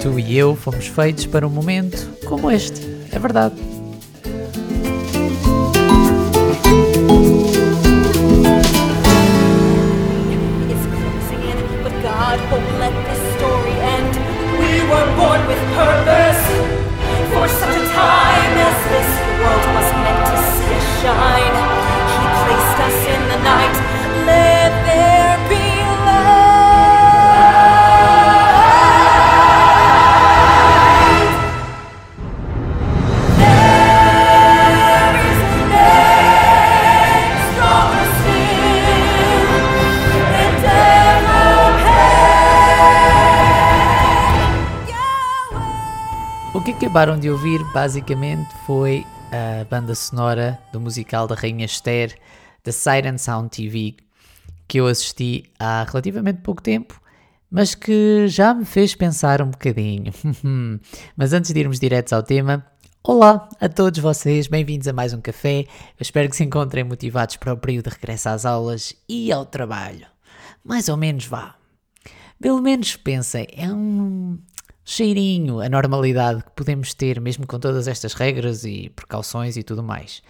Tu e eu fomos feitos para um momento como este. É verdade. is acabaram de ouvir basicamente foi a banda sonora do musical da Rainha Esther, da Siren Sound TV, que eu assisti há relativamente pouco tempo, mas que já me fez pensar um bocadinho. mas antes de irmos diretos ao tema, olá a todos vocês, bem-vindos a mais um café. Eu espero que se encontrem motivados para o período de regresso às aulas e ao trabalho. Mais ou menos vá. Pelo menos pensem, é um cheirinho a normalidade que podemos ter mesmo com todas estas regras e precauções e tudo mais.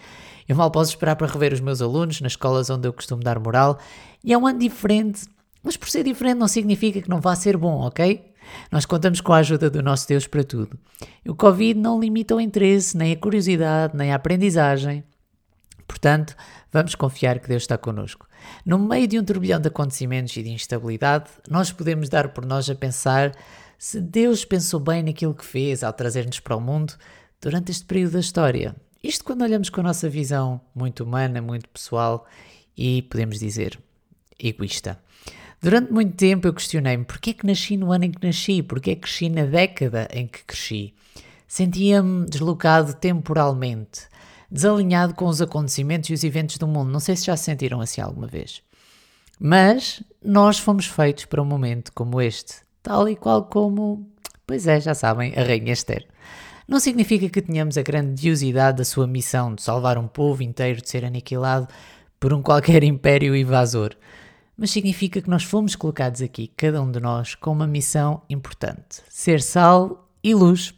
Eu mal posso esperar para rever os meus alunos nas escolas onde eu costumo dar moral e é um ano diferente, mas por ser diferente não significa que não vá ser bom, ok? Nós contamos com a ajuda do nosso Deus para tudo. E o Covid não limita o interesse, nem a curiosidade, nem a aprendizagem. Portanto, vamos confiar que Deus está connosco. No meio de um turbilhão de acontecimentos e de instabilidade, nós podemos dar por nós a pensar se Deus pensou bem naquilo que fez ao trazer-nos para o mundo durante este período da história. Isto quando olhamos com a nossa visão muito humana, muito pessoal e, podemos dizer, egoísta. Durante muito tempo eu questionei-me porquê que nasci no ano em que nasci, porquê que cresci na década em que cresci. Sentia-me deslocado temporalmente, desalinhado com os acontecimentos e os eventos do mundo. Não sei se já se sentiram assim alguma vez. Mas nós fomos feitos para um momento como este, tal e qual como, pois é, já sabem, a Rainha Esther. Não significa que tenhamos a grandiosidade da sua missão de salvar um povo inteiro de ser aniquilado por um qualquer império invasor, mas significa que nós fomos colocados aqui, cada um de nós, com uma missão importante: ser sal e luz.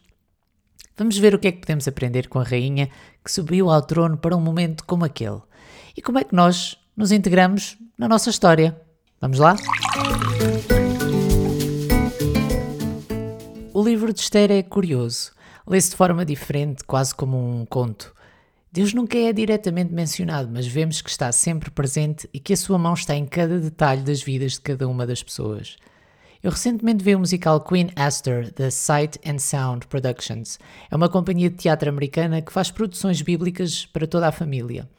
Vamos ver o que é que podemos aprender com a rainha que subiu ao trono para um momento como aquele. E como é que nós nos integramos na nossa história. Vamos lá? Livro de Esther é curioso. Lê-se de forma diferente, quase como um conto. Deus nunca é diretamente mencionado, mas vemos que está sempre presente e que a sua mão está em cada detalhe das vidas de cada uma das pessoas. Eu recentemente vi o musical Queen Esther, da Sight and Sound Productions. É uma companhia de teatro americana que faz produções bíblicas para toda a família.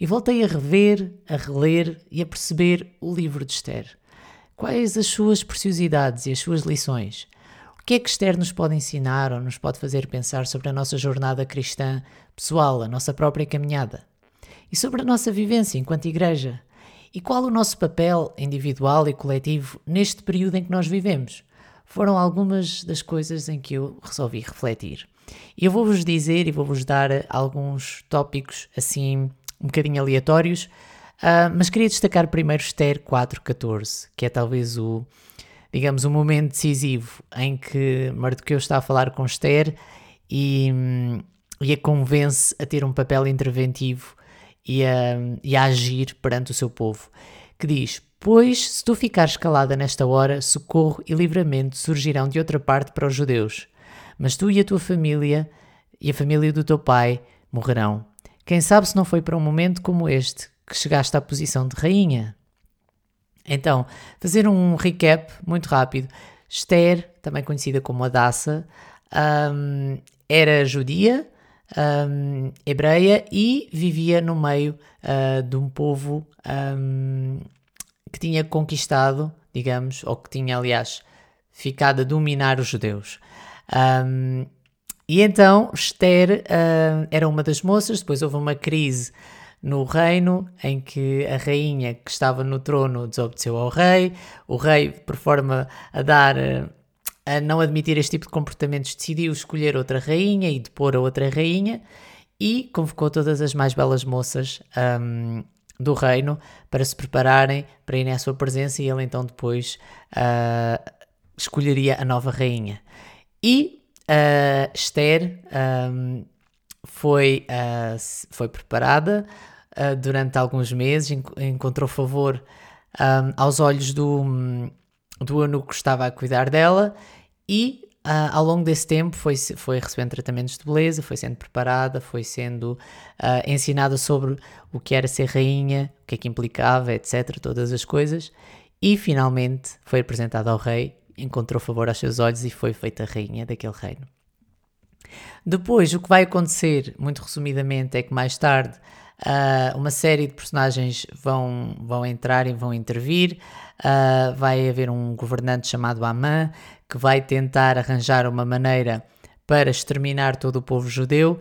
E voltei a rever, a reler e a perceber o livro de Esther. Quais as suas preciosidades e as suas lições? Que é que Esther nos pode ensinar ou nos pode fazer pensar sobre a nossa jornada cristã pessoal, a nossa própria caminhada? E sobre a nossa vivência enquanto igreja? E qual o nosso papel individual e coletivo neste período em que nós vivemos? Foram algumas das coisas em que eu resolvi refletir. Eu vou-vos dizer e vou-vos dar alguns tópicos assim um bocadinho aleatórios, uh, mas queria destacar primeiro Esther 4.14, que é talvez o, digamos, o momento decisivo em que Mardoqueu está a falar com Esther e, e a convence a ter um papel interventivo e a, e a agir perante o seu povo, que diz, Pois, se tu ficares calada nesta hora, socorro e livramento surgirão de outra parte para os judeus, mas tu e a tua família e a família do teu pai morrerão. Quem sabe se não foi para um momento como este que chegaste à posição de rainha? Então, fazer um recap muito rápido. Esther, também conhecida como Adassa, um, era judia, um, hebreia e vivia no meio uh, de um povo um, que tinha conquistado, digamos, ou que tinha, aliás, ficado a dominar os judeus. E então Esther uh, era uma das moças, depois houve uma crise no reino em que a rainha que estava no trono desobedeceu ao rei, o rei, por forma a dar uh, a não admitir este tipo de comportamentos, decidiu escolher outra rainha e depor a outra rainha e convocou todas as mais belas moças um, do reino para se prepararem para irem à sua presença e ele então depois uh, escolheria a nova rainha. E uh, Esther um, foi, uh, foi preparada uh, durante alguns meses, encontrou favor um, aos olhos do, do eunuco que estava a cuidar dela e Uh, ao longo desse tempo foi, foi recebendo tratamentos de beleza, foi sendo preparada, foi sendo uh, ensinada sobre o que era ser rainha, o que é que implicava, etc. Todas as coisas. E finalmente foi apresentada ao rei, encontrou favor aos seus olhos e foi feita rainha daquele reino. Depois, o que vai acontecer, muito resumidamente, é que mais tarde uh, uma série de personagens vão, vão entrar e vão intervir. vai haver um governante chamado Amã que vai tentar arranjar uma maneira para exterminar todo o povo judeu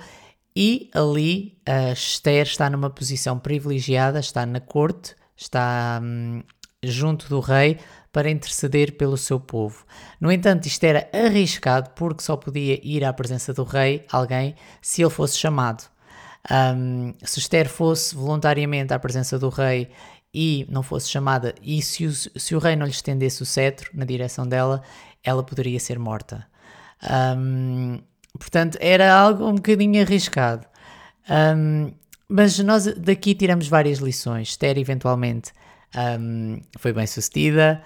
e ali a Esther está numa posição privilegiada, está na corte, está hum, junto do rei para interceder pelo seu povo. No entanto, isto era arriscado porque só podia ir à presença do rei alguém se ele fosse chamado. Um, se Esther fosse voluntariamente à presença do rei e não fosse chamada, e se o, se o rei não lhe estendesse o cetro na direção dela, ela poderia ser morta. Um, portanto, era algo um bocadinho arriscado. Um, mas nós daqui tiramos várias lições. Esther, eventualmente, um, foi bem sucedida,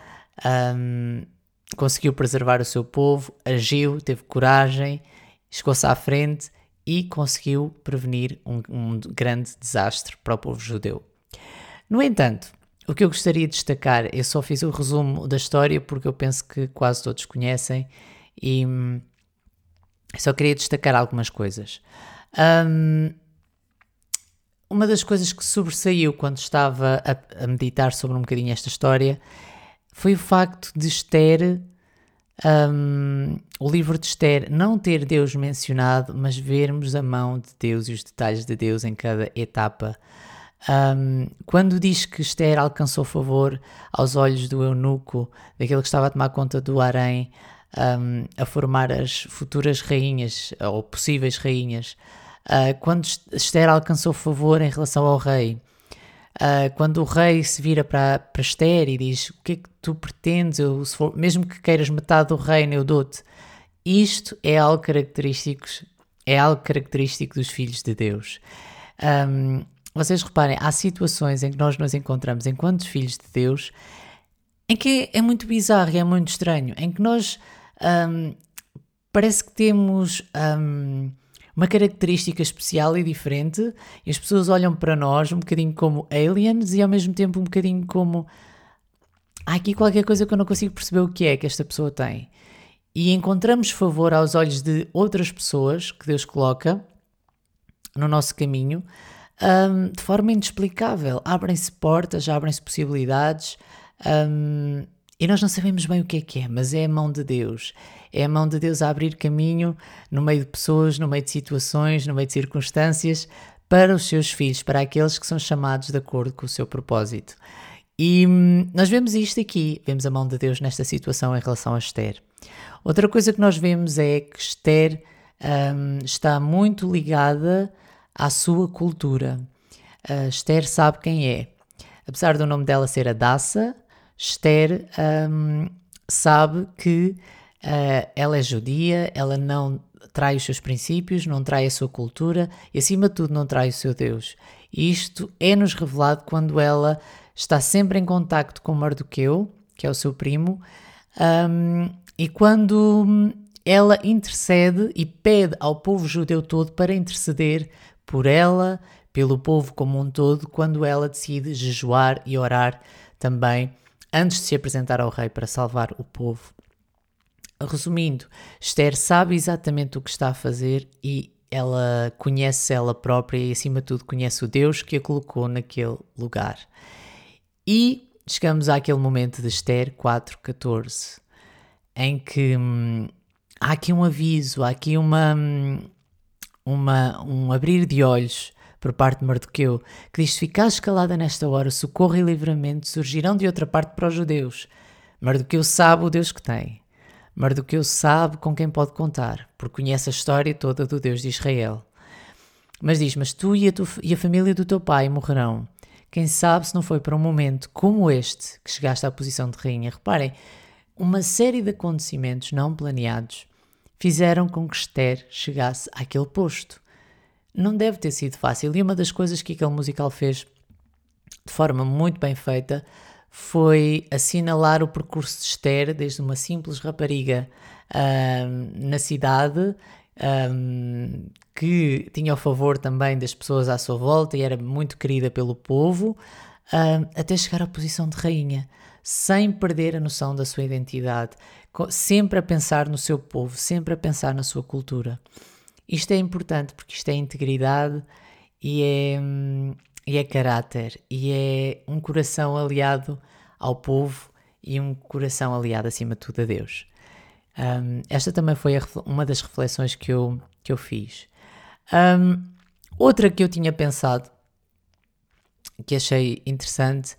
conseguiu preservar o seu povo, agiu, teve coragem, chegou-se à frente e conseguiu prevenir um, um grande desastre para o povo judeu. No entanto, o que eu gostaria de destacar, eu só fiz o resumo da história porque eu penso que quase todos conhecem e hum, só queria destacar algumas coisas. Um, uma das coisas que sobressaiu quando estava a, a, meditar sobre um bocadinho esta história foi o facto de Esther, um, o livro de Esther, não ter Deus mencionado, mas vermos a mão de Deus e os detalhes de Deus em cada etapa. Um, quando diz que Esther alcançou favor aos olhos do eunuco, daquele que estava a tomar conta do harém, um, a formar as futuras rainhas, ou possíveis rainhas, uh, quando Esther alcançou favor em relação ao rei, uh, quando o rei se vira para, para Esther e diz: O que é que tu pretendes? Eu, for, mesmo que queiras metade do reino, eu dou-te. Isto é algo característico, é algo característico dos filhos de Deus. Um, vocês reparem, há situações em que nós nos encontramos enquanto filhos de Deus em que é muito bizarro e é muito estranho, em que nós um, parece que temos um, uma característica especial e diferente e as pessoas olham para nós um bocadinho como aliens e ao mesmo tempo um bocadinho como há aqui qualquer coisa que eu não consigo perceber o que é que esta pessoa tem. E encontramos favor aos olhos de outras pessoas que Deus coloca no nosso caminho um, de forma inexplicável. Abrem-se portas, abrem-se possibilidades um, e nós não sabemos bem o que é que é, mas é a mão de Deus. É a mão de Deus a abrir caminho no meio de pessoas, no meio de situações, no meio de circunstâncias para os seus filhos, para aqueles que são chamados de acordo com o seu propósito. E hum, nós vemos isto aqui, vemos a mão de Deus nesta situação em relação a Esther. Outra coisa que nós vemos é que Esther um, está muito ligada à sua cultura. Uh, Esther sabe quem é. Apesar do nome dela ser Adassa, Esther um, sabe que uh, ela é judia, ela não trai os seus princípios, não trai a sua cultura e, acima de tudo, não trai o seu Deus. Isto é-nos revelado quando ela está sempre em contacto com Mardoqueu, que é o seu primo, um, e quando ela intercede e pede ao povo judeu todo para interceder por ela, pelo povo como um todo, quando ela decide jejuar e orar também antes de se apresentar ao rei para salvar o povo. Resumindo, Esther sabe exatamente o que está a fazer e ela conhece ela própria e, acima de tudo, conhece o Deus que a colocou naquele lugar. E chegamos àquele momento de Esther 4.14, em que hum, há aqui um aviso, há aqui uma, hum, uma, um abrir de olhos por parte de Mardoqueu, que diz: Se ficares escalada nesta hora, socorro e livramento surgirão de outra parte para os judeus. Mardoqueu sabe o Deus que tem. Mardoqueu sabe com quem pode contar, porque conhece a história toda do Deus de Israel. Mas diz: Mas tu e a, tu, e a família do teu pai morrerão. Quem sabe se não foi para um momento como este que chegaste à posição de rainha. Reparem, uma série de acontecimentos não planeados fizeram com que Esther chegasse àquele posto. Não deve ter sido fácil, e uma das coisas que aquele musical fez de forma muito bem feita foi assinalar o percurso de Esther desde uma simples rapariga um, na cidade um, que tinha o favor também das pessoas à sua volta e era muito querida pelo povo, um, até chegar à posição de rainha, sem perder a noção da sua identidade, sempre a pensar no seu povo, sempre a pensar na sua cultura. Isto é importante porque isto é integridade e é, e é caráter e é um coração aliado ao povo e um coração aliado acima de tudo a Deus. Um, esta também foi a, uma das reflexões que eu, que eu fiz. Um, outra que eu tinha pensado, que achei interessante,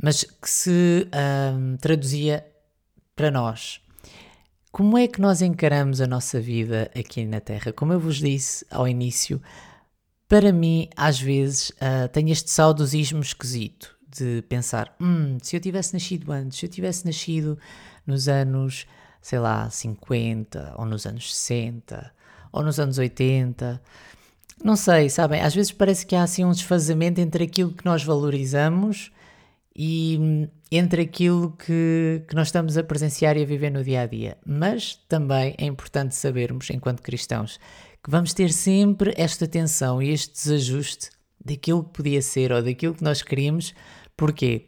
mas que se um, traduzia para nós. Como é que nós encaramos a nossa vida aqui na Terra? Como eu vos disse ao início, para mim, às vezes, uh, tenho este saudosismo esquisito de pensar: hum, se eu tivesse nascido antes, se eu tivesse nascido nos anos sei lá, 50, ou nos anos 60, ou nos anos 80. Não sei, sabem? Às vezes parece que há assim um desfazamento entre aquilo que nós valorizamos e hum, entre aquilo que, que nós estamos a presenciar e a viver no dia a dia. Mas também é importante sabermos, enquanto cristãos, que vamos ter sempre esta tensão e este desajuste daquilo que podia ser ou daquilo que nós queríamos. Porquê?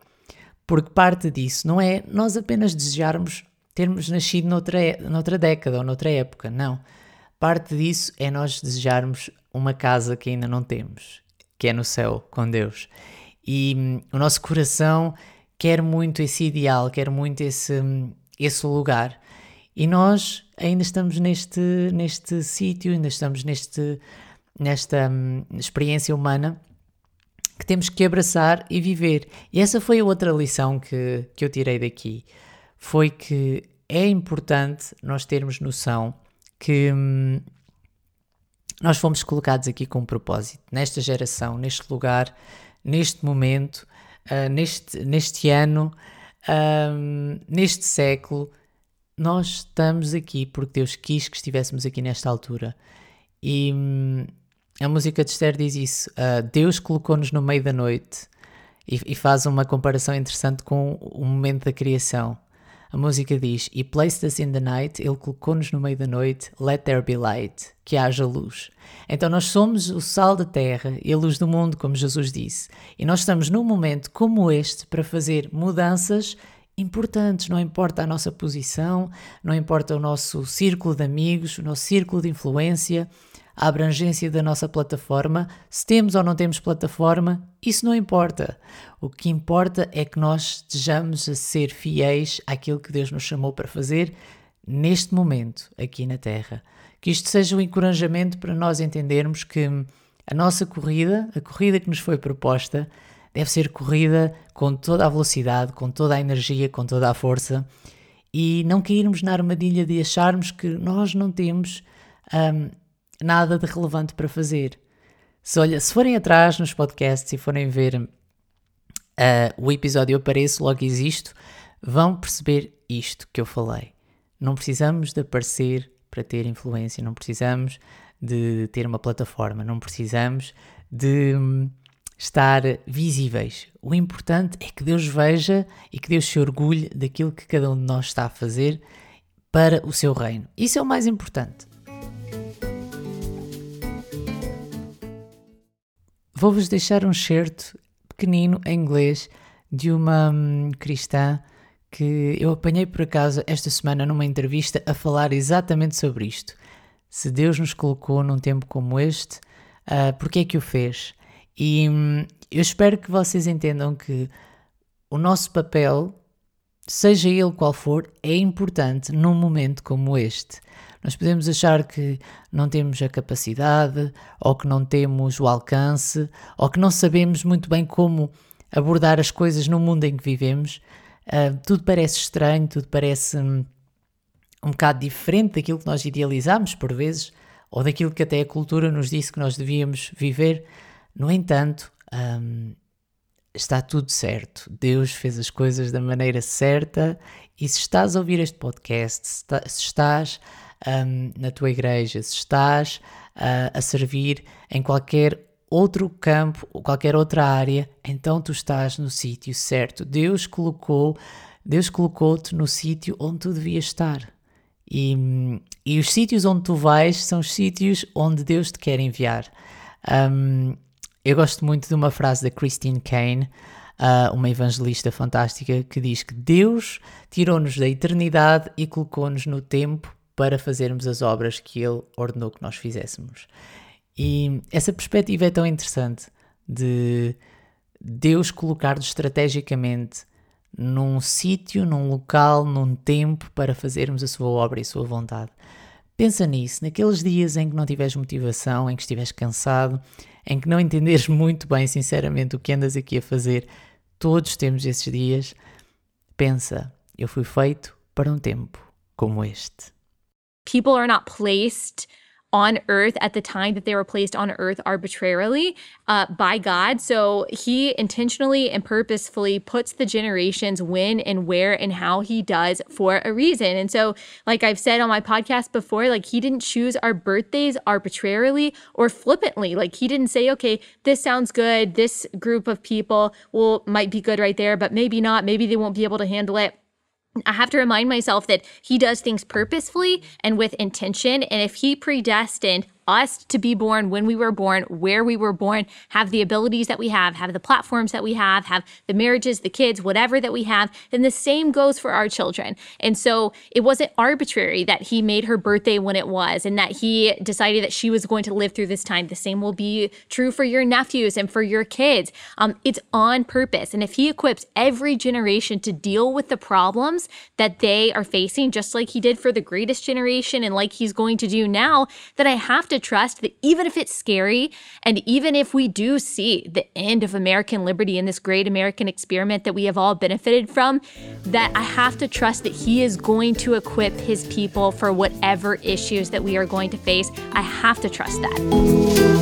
Porque parte disso não é nós apenas desejarmos termos nascido noutra, noutra década ou noutra época, não. Parte disso é nós desejarmos uma casa que ainda não temos, que é no céu com Deus. E hum, o nosso coração quer muito esse ideal, quer muito esse, hum, esse lugar. E nós ainda estamos neste, neste sítio, ainda estamos neste, nesta hum, experiência humana que temos que abraçar e viver. E essa foi a outra lição que, que eu tirei daqui foi que é importante nós termos noção que hum, nós fomos colocados aqui com um propósito, nesta geração, neste lugar, neste momento, uh, neste, neste ano, uh, neste século. Nós estamos aqui porque Deus quis que estivéssemos aqui nesta altura. E hum, a música de Esther diz isso: uh, Deus colocou-nos no meio da noite e, e, faz uma comparação interessante com o momento da criação. A música diz: E placed us in the night, Ele colocou-nos no meio da noite, let there be light, que haja luz. Então nós somos o sal da terra e a luz do mundo, como Jesus disse. E nós estamos num momento como este para fazer mudanças importantes, não importa a nossa posição, não importa o nosso círculo de amigos, o nosso círculo de influência, a abrangência da nossa plataforma, se temos ou não temos plataforma, isso não importa. O que importa é que nós estejamos a ser fiéis àquilo que Deus nos chamou para fazer neste momento, aqui na Terra. Que isto seja um encorajamento para nós entendermos que a nossa corrida, a corrida que nos foi proposta, deve ser corrida com toda a velocidade, com toda a energia, com toda a força e não cairmos na armadilha de acharmos que nós não temos um, nada de relevante para fazer. Se, olha, se forem atrás nos podcasts e forem ver uh, o episódio Eu Apareço, logo existo, vão perceber isto que eu falei. Não precisamos de aparecer para ter influência, não precisamos de ter uma plataforma, não precisamos de hum, estar visíveis. O importante é que Deus veja e que Deus se orgulhe daquilo que cada um de nós está a fazer para o seu reino. Isso é o mais importante. Vou-vos deixar um certo pequenino em inglês de uma hum, cristã que eu apanhei por acaso esta semana numa entrevista a falar exatamente sobre isto. Se Deus nos colocou num tempo como este, uh, porque é que o fez? E hum, eu espero que vocês entendam que o nosso papel, seja ele qual for, é importante num momento como este. Nós podemos achar que não temos a capacidade, ou que não temos o alcance, ou que não sabemos muito bem como abordar as coisas no mundo em que vivemos. Uh, tudo parece estranho, tudo parece um, um bocado diferente daquilo que nós idealizamos por vezes, ou daquilo que até a cultura nos disse que nós devíamos viver. No entanto, um, está tudo certo. Deus fez as coisas da maneira certa e se estás a ouvir este podcast, se estás um, na tua igreja, se estás uh, a servir em qualquer outro campo, qualquer outra área, então tu estás no sítio certo. Deus colocou, Deus colocou-te no sítio onde tu devias estar. E, e os sítios onde tu vais são os sítios onde Deus te quer enviar. Um, eu gosto muito de uma frase da Christine Kane, uh, uma evangelista fantástica, que diz que Deus tirou-nos da eternidade e colocou-nos no tempo para fazermos as obras que Ele ordenou que nós fizéssemos. E essa perspectiva é tão interessante de Deus colocar-nos estrategicamente num sítio, num local, num tempo para fazermos a sua obra e a sua vontade. Pensa nisso, naqueles dias em que não tiveres motivação, em que estiveres cansado, em que não entenderes muito bem, sinceramente, o que andas aqui a fazer. Todos temos esses dias. Pensa, eu fui feito para um tempo como este. People are not placed on earth at the time that they were placed on earth arbitrarily uh, by God. So he intentionally and purposefully puts the generations when and where and how he does for a reason. And so, like I've said on my podcast before, like he didn't choose our birthdays arbitrarily or flippantly. Like he didn't say, okay, this sounds good. This group of people will might be good right there, but maybe not. Maybe they won't be able to handle it I have to remind myself that he does things purposefully and with intention. And if he predestined us to be born when we were born, where we were born, have the abilities that we have, have the platforms that we have, have the marriages, the kids, whatever that we have, then the same goes for our children. And so it wasn't arbitrary that he made her birthday when it was and that he decided that she was going to live through this time. The same will be true for your nephews and for your kids. Um, it's on purpose. And if he equips every generation to deal with the problems that they are facing, just like he did for the greatest generation and like he's going to do now, then I have to to trust that even if it's scary, and even if we do see the end of American liberty in this great American experiment that we have all benefited from, that I have to trust that He is going to equip His people for whatever issues that we are going to face. I have to trust that.